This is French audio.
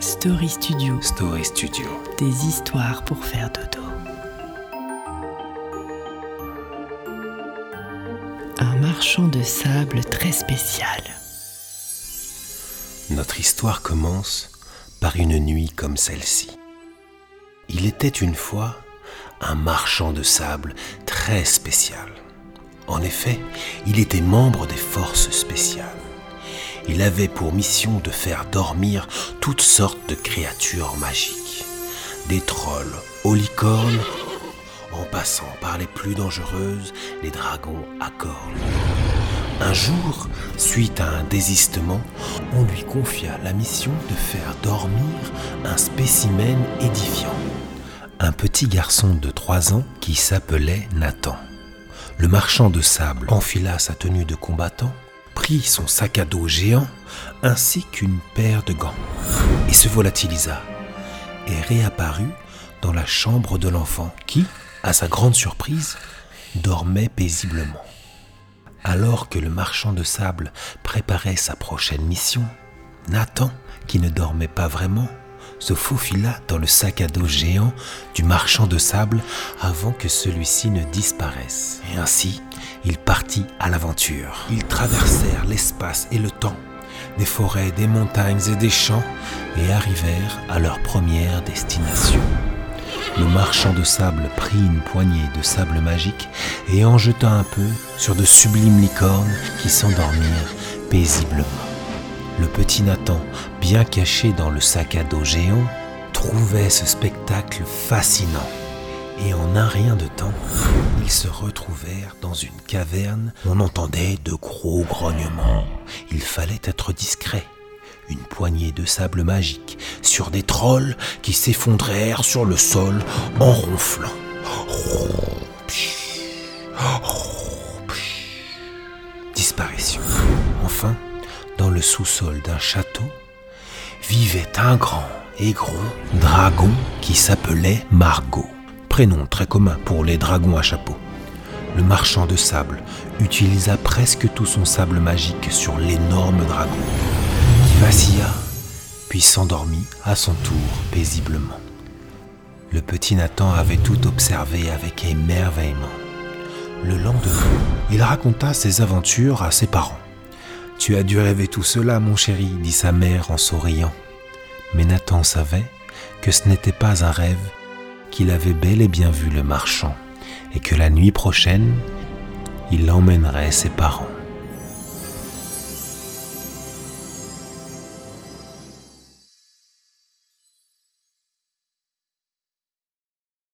Story Studio. Story Studio. Des histoires pour faire dodo. Un marchand de sable très spécial. Notre histoire commence par une nuit comme celle-ci. Il était une fois un marchand de sable très spécial. En effet, il était membre des forces spéciales. Il avait pour mission de faire dormir toutes sortes de créatures magiques. Des trolls aux licornes, en passant par les plus dangereuses, les dragons à cornes. Un jour, suite à un désistement, on lui confia la mission de faire dormir un spécimen édifiant. Un petit garçon de 3 ans qui s'appelait Nathan. Le marchand de sable enfila sa tenue de combattant, prit son sac à dos géant ainsi qu'une paire de gants et se volatilisa et réapparut dans la chambre de l'enfant qui, à sa grande surprise, dormait paisiblement. Alors que le marchand de sable préparait sa prochaine mission, Nathan, qui ne dormait pas vraiment, se faufila dans le sac à dos géant du marchand de sable avant que celui-ci ne disparaisse. Et ainsi, il partit à l'aventure. Ils traversèrent l'espace et le temps, des forêts, des montagnes et des champs, et arrivèrent à leur première destination. Le marchand de sable prit une poignée de sable magique et en jeta un peu sur de sublimes licornes qui s'endormirent paisiblement. Le petit Nathan, bien caché dans le sac à dos géant, trouvait ce spectacle fascinant. Et en un rien de temps, ils se retrouvèrent dans une caverne. On entendait de gros grognements. Il fallait être discret. Une poignée de sable magique sur des trolls qui s'effondrèrent sur le sol en ronflant. Le sous-sol d'un château, vivait un grand et gros dragon qui s'appelait Margot. Prénom très commun pour les dragons à chapeau. Le marchand de sable utilisa presque tout son sable magique sur l'énorme dragon, qui vacilla, puis s'endormit à son tour paisiblement. Le petit Nathan avait tout observé avec émerveillement. Le lendemain, il raconta ses aventures à ses parents. Tu as dû rêver tout cela, mon chéri, dit sa mère en souriant. Mais Nathan savait que ce n'était pas un rêve, qu'il avait bel et bien vu le marchand, et que la nuit prochaine, il emmènerait ses parents.